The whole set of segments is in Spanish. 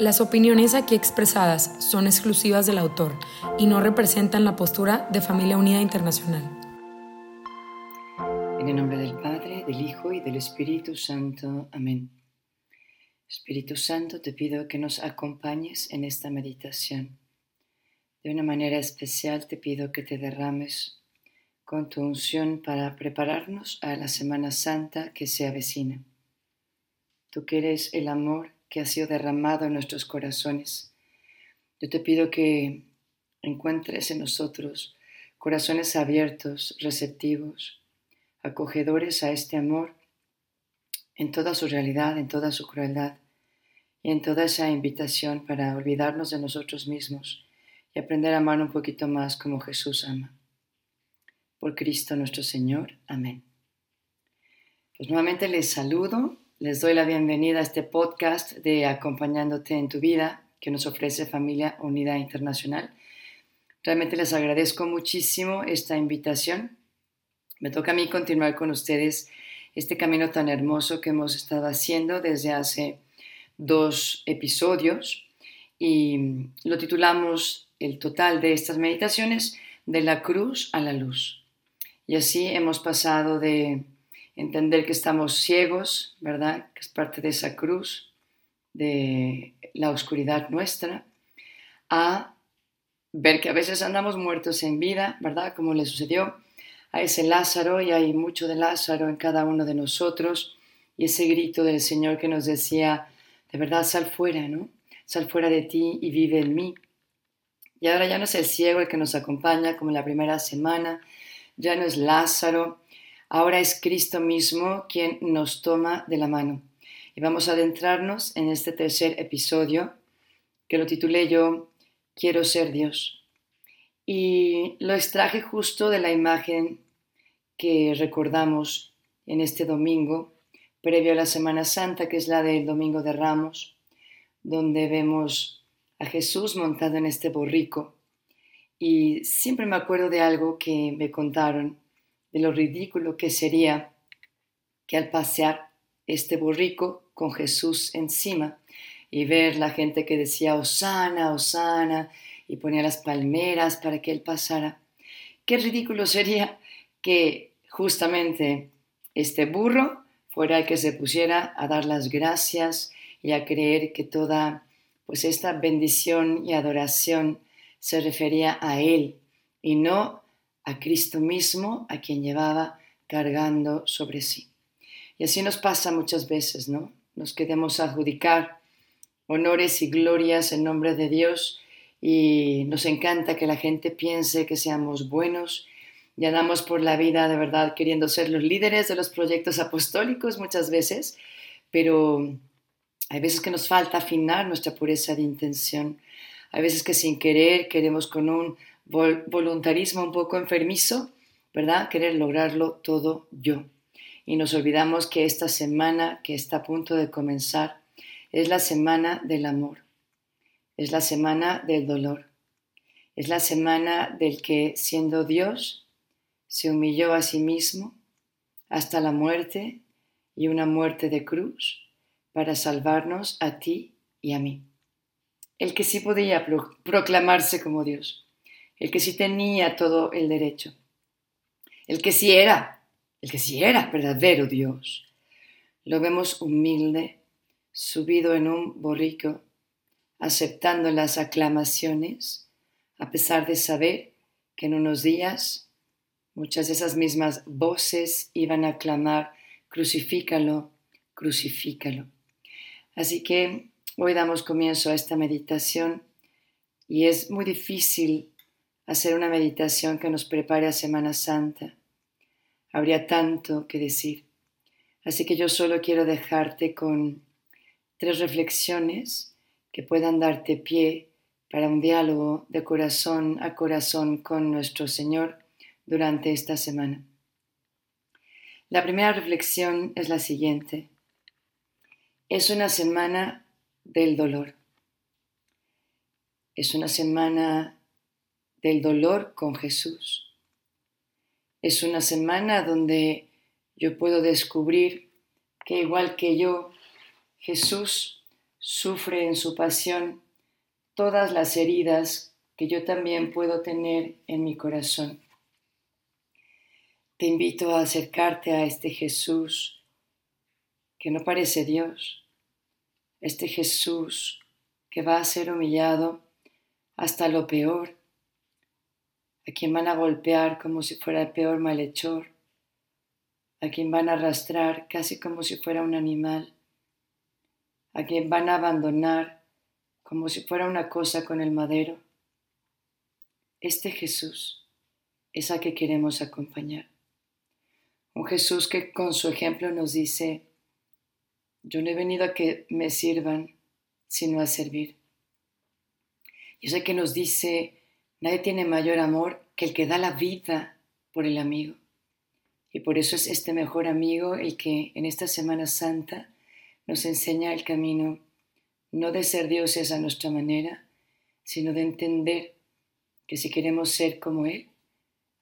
Las opiniones aquí expresadas son exclusivas del autor y no representan la postura de Familia Unida Internacional. En el nombre del Padre, del Hijo y del Espíritu Santo. Amén. Espíritu Santo, te pido que nos acompañes en esta meditación. De una manera especial te pido que te derrames con tu unción para prepararnos a la Semana Santa que se avecina. Tú que eres el amor que ha sido derramado en nuestros corazones. Yo te pido que encuentres en nosotros corazones abiertos, receptivos, acogedores a este amor en toda su realidad, en toda su crueldad y en toda esa invitación para olvidarnos de nosotros mismos y aprender a amar un poquito más como Jesús ama. Por Cristo nuestro Señor. Amén. Pues nuevamente les saludo les doy la bienvenida a este podcast de Acompañándote en tu vida que nos ofrece Familia Unida Internacional. Realmente les agradezco muchísimo esta invitación. Me toca a mí continuar con ustedes este camino tan hermoso que hemos estado haciendo desde hace dos episodios y lo titulamos el total de estas meditaciones de la cruz a la luz. Y así hemos pasado de entender que estamos ciegos, ¿verdad? Que es parte de esa cruz, de la oscuridad nuestra, a ver que a veces andamos muertos en vida, ¿verdad? Como le sucedió a ese Lázaro y hay mucho de Lázaro en cada uno de nosotros y ese grito del Señor que nos decía, de verdad, sal fuera, ¿no? Sal fuera de ti y vive en mí. Y ahora ya no es el ciego el que nos acompaña como en la primera semana, ya no es Lázaro, Ahora es Cristo mismo quien nos toma de la mano. Y vamos a adentrarnos en este tercer episodio que lo titulé yo Quiero ser Dios. Y lo extraje justo de la imagen que recordamos en este domingo, previo a la Semana Santa, que es la del Domingo de Ramos, donde vemos a Jesús montado en este borrico. Y siempre me acuerdo de algo que me contaron de lo ridículo que sería que al pasear este borrico con Jesús encima y ver la gente que decía Osana, Osana y ponía las palmeras para que él pasara, qué ridículo sería que justamente este burro fuera el que se pusiera a dar las gracias y a creer que toda pues esta bendición y adoración se refería a él y no a Cristo mismo, a quien llevaba cargando sobre sí. Y así nos pasa muchas veces, ¿no? Nos queremos adjudicar honores y glorias en nombre de Dios y nos encanta que la gente piense que seamos buenos y andamos por la vida de verdad queriendo ser los líderes de los proyectos apostólicos muchas veces, pero hay veces que nos falta afinar nuestra pureza de intención. Hay veces que sin querer queremos con un voluntarismo un poco enfermizo, ¿verdad? Querer lograrlo todo yo. Y nos olvidamos que esta semana que está a punto de comenzar es la semana del amor, es la semana del dolor, es la semana del que siendo Dios se humilló a sí mismo hasta la muerte y una muerte de cruz para salvarnos a ti y a mí. El que sí podía proclamarse como Dios el que sí tenía todo el derecho, el que sí era, el que sí era verdadero Dios. Lo vemos humilde, subido en un borrico, aceptando las aclamaciones, a pesar de saber que en unos días muchas de esas mismas voces iban a clamar, crucifícalo, crucifícalo. Así que hoy damos comienzo a esta meditación y es muy difícil hacer una meditación que nos prepare a Semana Santa. Habría tanto que decir. Así que yo solo quiero dejarte con tres reflexiones que puedan darte pie para un diálogo de corazón a corazón con nuestro Señor durante esta semana. La primera reflexión es la siguiente. Es una semana del dolor. Es una semana del dolor con Jesús. Es una semana donde yo puedo descubrir que igual que yo, Jesús sufre en su pasión todas las heridas que yo también puedo tener en mi corazón. Te invito a acercarte a este Jesús que no parece Dios, este Jesús que va a ser humillado hasta lo peor, a quien van a golpear como si fuera el peor malhechor, a quien van a arrastrar casi como si fuera un animal, a quien van a abandonar como si fuera una cosa con el madero. Este Jesús es a que queremos acompañar. Un Jesús que con su ejemplo nos dice, yo no he venido a que me sirvan, sino a servir. Y sé que nos dice, nadie tiene mayor amor que el que da la vida por el amigo. Y por eso es este mejor amigo el que en esta Semana Santa nos enseña el camino no de ser dioses a nuestra manera, sino de entender que si queremos ser como Él,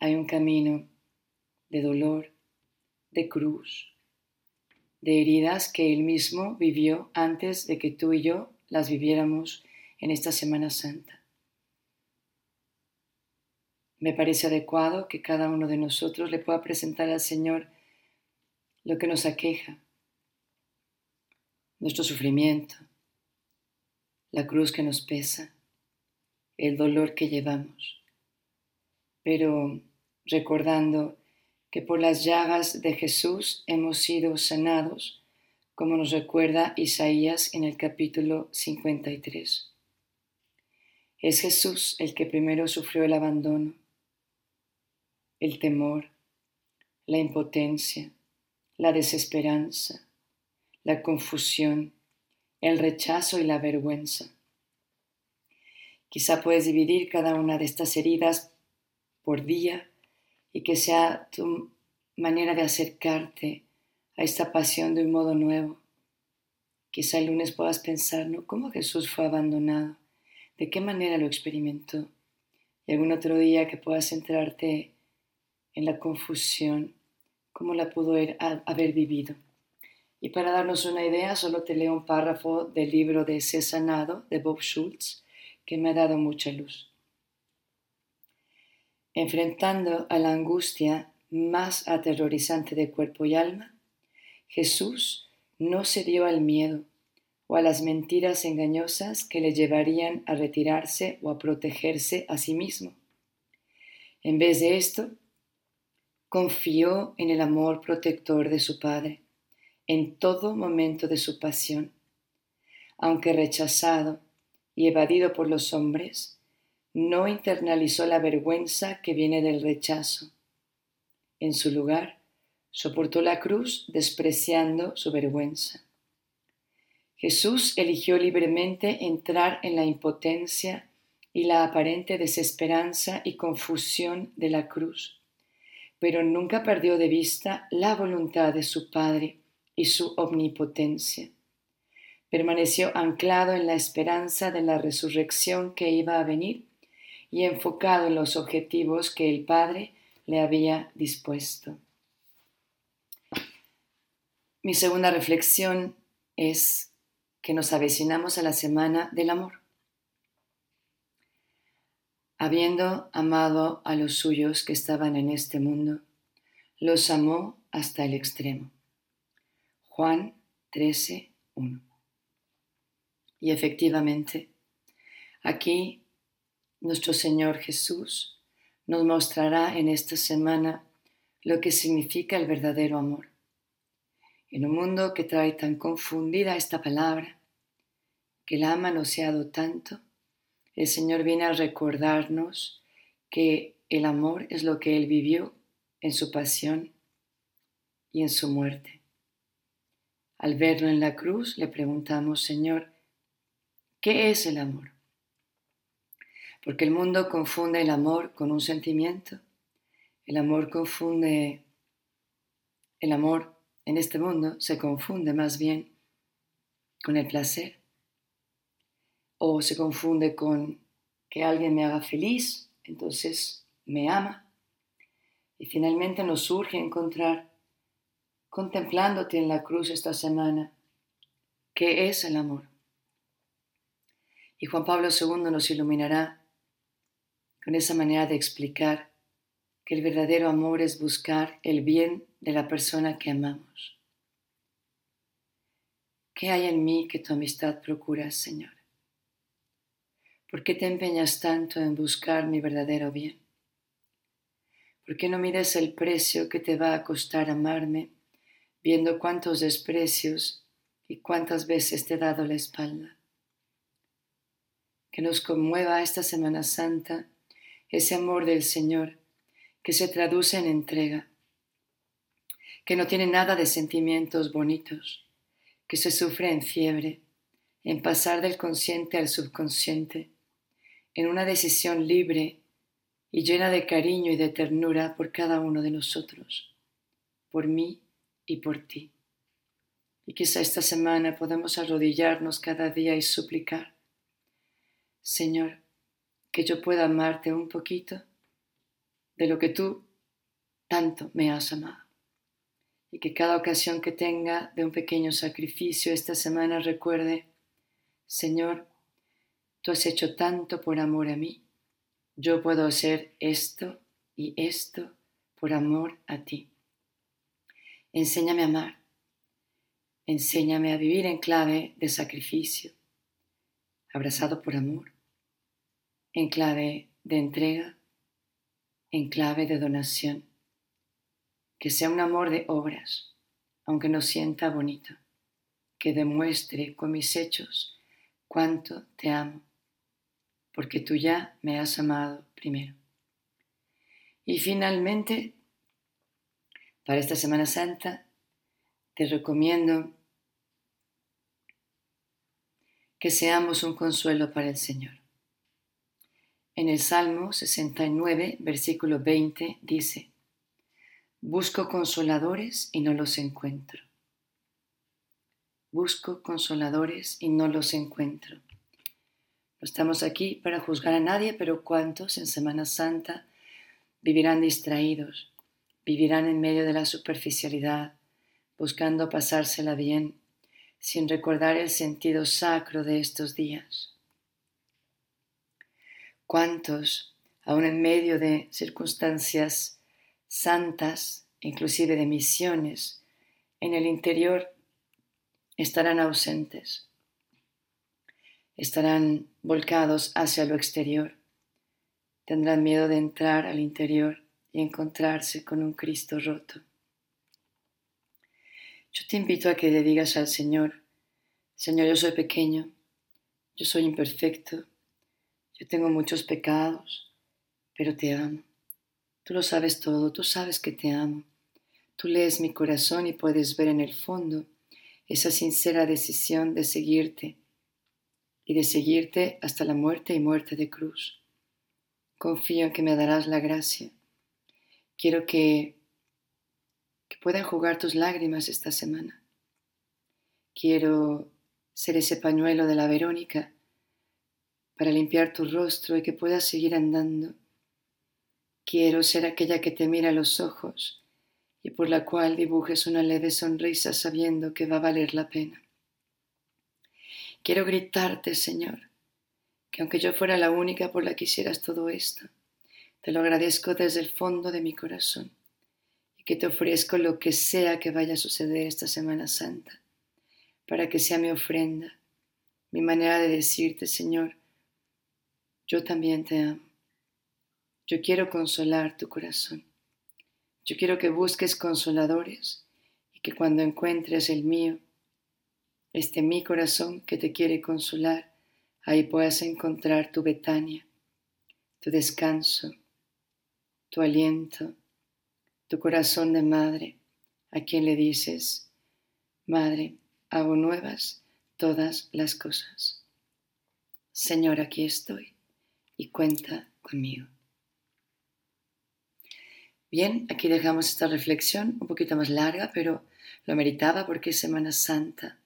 hay un camino de dolor, de cruz, de heridas que Él mismo vivió antes de que tú y yo las viviéramos en esta Semana Santa. Me parece adecuado que cada uno de nosotros le pueda presentar al Señor lo que nos aqueja, nuestro sufrimiento, la cruz que nos pesa, el dolor que llevamos, pero recordando que por las llagas de Jesús hemos sido sanados, como nos recuerda Isaías en el capítulo 53. Es Jesús el que primero sufrió el abandono, el temor, la impotencia, la desesperanza, la confusión, el rechazo y la vergüenza. Quizá puedes dividir cada una de estas heridas por día y que sea tu manera de acercarte a esta pasión de un modo nuevo. Quizá el lunes puedas pensar, ¿no? ¿Cómo Jesús fue abandonado? ¿De qué manera lo experimentó? Y algún otro día que puedas centrarte en la confusión, cómo la pudo haber vivido. Y para darnos una idea, solo te leo un párrafo del libro de Sé sanado de Bob Schultz, que me ha dado mucha luz enfrentando a la angustia más aterrorizante de cuerpo y alma, Jesús no se dio al miedo o a las mentiras engañosas que le llevarían a retirarse o a protegerse a sí mismo. En vez de esto, confió en el amor protector de su Padre en todo momento de su pasión. Aunque rechazado y evadido por los hombres, no internalizó la vergüenza que viene del rechazo. En su lugar, soportó la cruz despreciando su vergüenza. Jesús eligió libremente entrar en la impotencia y la aparente desesperanza y confusión de la cruz, pero nunca perdió de vista la voluntad de su Padre y su omnipotencia. Permaneció anclado en la esperanza de la resurrección que iba a venir y enfocado en los objetivos que el Padre le había dispuesto. Mi segunda reflexión es que nos avecinamos a la semana del amor. Habiendo amado a los suyos que estaban en este mundo, los amó hasta el extremo. Juan 13, 1. Y efectivamente, aquí nuestro Señor Jesús nos mostrará en esta semana lo que significa el verdadero amor. En un mundo que trae tan confundida esta palabra, que la ama manoseado tanto, el Señor viene a recordarnos que el amor es lo que Él vivió en su pasión y en su muerte. Al verlo en la cruz le preguntamos, Señor, ¿qué es el amor? Porque el mundo confunde el amor con un sentimiento. El amor confunde, el amor en este mundo se confunde más bien con el placer. O se confunde con que alguien me haga feliz, entonces me ama. Y finalmente nos surge encontrar, contemplándote en la cruz esta semana, qué es el amor. Y Juan Pablo II nos iluminará con esa manera de explicar que el verdadero amor es buscar el bien de la persona que amamos. ¿Qué hay en mí que tu amistad procuras, Señor? ¿Por qué te empeñas tanto en buscar mi verdadero bien? ¿Por qué no mides el precio que te va a costar amarme, viendo cuántos desprecios y cuántas veces te he dado la espalda? Que nos conmueva esta Semana Santa ese amor del Señor que se traduce en entrega, que no tiene nada de sentimientos bonitos, que se sufre en fiebre, en pasar del consciente al subconsciente, en una decisión libre y llena de cariño y de ternura por cada uno de nosotros, por mí y por ti. Y quizá esta semana podamos arrodillarnos cada día y suplicar, Señor, que yo pueda amarte un poquito de lo que tú tanto me has amado. Y que cada ocasión que tenga de un pequeño sacrificio esta semana recuerde, Señor, tú has hecho tanto por amor a mí, yo puedo hacer esto y esto por amor a ti. Enséñame a amar, enséñame a vivir en clave de sacrificio, abrazado por amor, en clave de entrega, en clave de donación. Que sea un amor de obras, aunque no sienta bonito, que demuestre con mis hechos cuánto te amo, porque tú ya me has amado primero. Y finalmente, para esta Semana Santa, te recomiendo que seamos un consuelo para el Señor. En el Salmo 69, versículo 20, dice, Busco consoladores y no los encuentro. Busco consoladores y no los encuentro. Estamos aquí para juzgar a nadie, pero ¿cuántos en Semana Santa vivirán distraídos, vivirán en medio de la superficialidad, buscando pasársela bien, sin recordar el sentido sacro de estos días? ¿Cuántos, aun en medio de circunstancias santas, inclusive de misiones, en el interior estarán ausentes? Estarán volcados hacia lo exterior. Tendrán miedo de entrar al interior y encontrarse con un Cristo roto. Yo te invito a que le digas al Señor, Señor, yo soy pequeño, yo soy imperfecto, yo tengo muchos pecados, pero te amo. Tú lo sabes todo, tú sabes que te amo. Tú lees mi corazón y puedes ver en el fondo esa sincera decisión de seguirte y de seguirte hasta la muerte y muerte de cruz. Confío en que me darás la gracia. Quiero que, que puedan jugar tus lágrimas esta semana. Quiero ser ese pañuelo de la Verónica para limpiar tu rostro y que puedas seguir andando. Quiero ser aquella que te mira a los ojos y por la cual dibujes una leve sonrisa sabiendo que va a valer la pena. Quiero gritarte, Señor, que aunque yo fuera la única por la que hicieras todo esto, te lo agradezco desde el fondo de mi corazón y que te ofrezco lo que sea que vaya a suceder esta Semana Santa, para que sea mi ofrenda, mi manera de decirte, Señor, yo también te amo. Yo quiero consolar tu corazón. Yo quiero que busques consoladores y que cuando encuentres el mío, este mi corazón que te quiere consolar, ahí puedas encontrar tu Betania, tu descanso, tu aliento, tu corazón de madre, a quien le dices, Madre, hago nuevas todas las cosas. Señor, aquí estoy y cuenta conmigo. Bien, aquí dejamos esta reflexión un poquito más larga, pero lo meritaba porque es Semana Santa.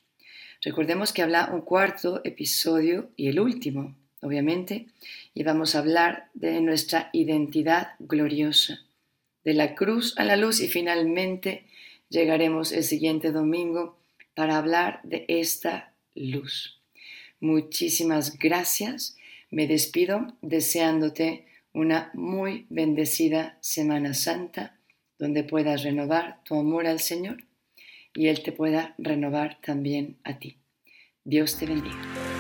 Recordemos que habla un cuarto episodio y el último, obviamente, y vamos a hablar de nuestra identidad gloriosa, de la cruz a la luz y finalmente llegaremos el siguiente domingo para hablar de esta luz. Muchísimas gracias. Me despido deseándote una muy bendecida Semana Santa donde puedas renovar tu amor al Señor y Él te pueda renovar también a ti. Dios te bendiga.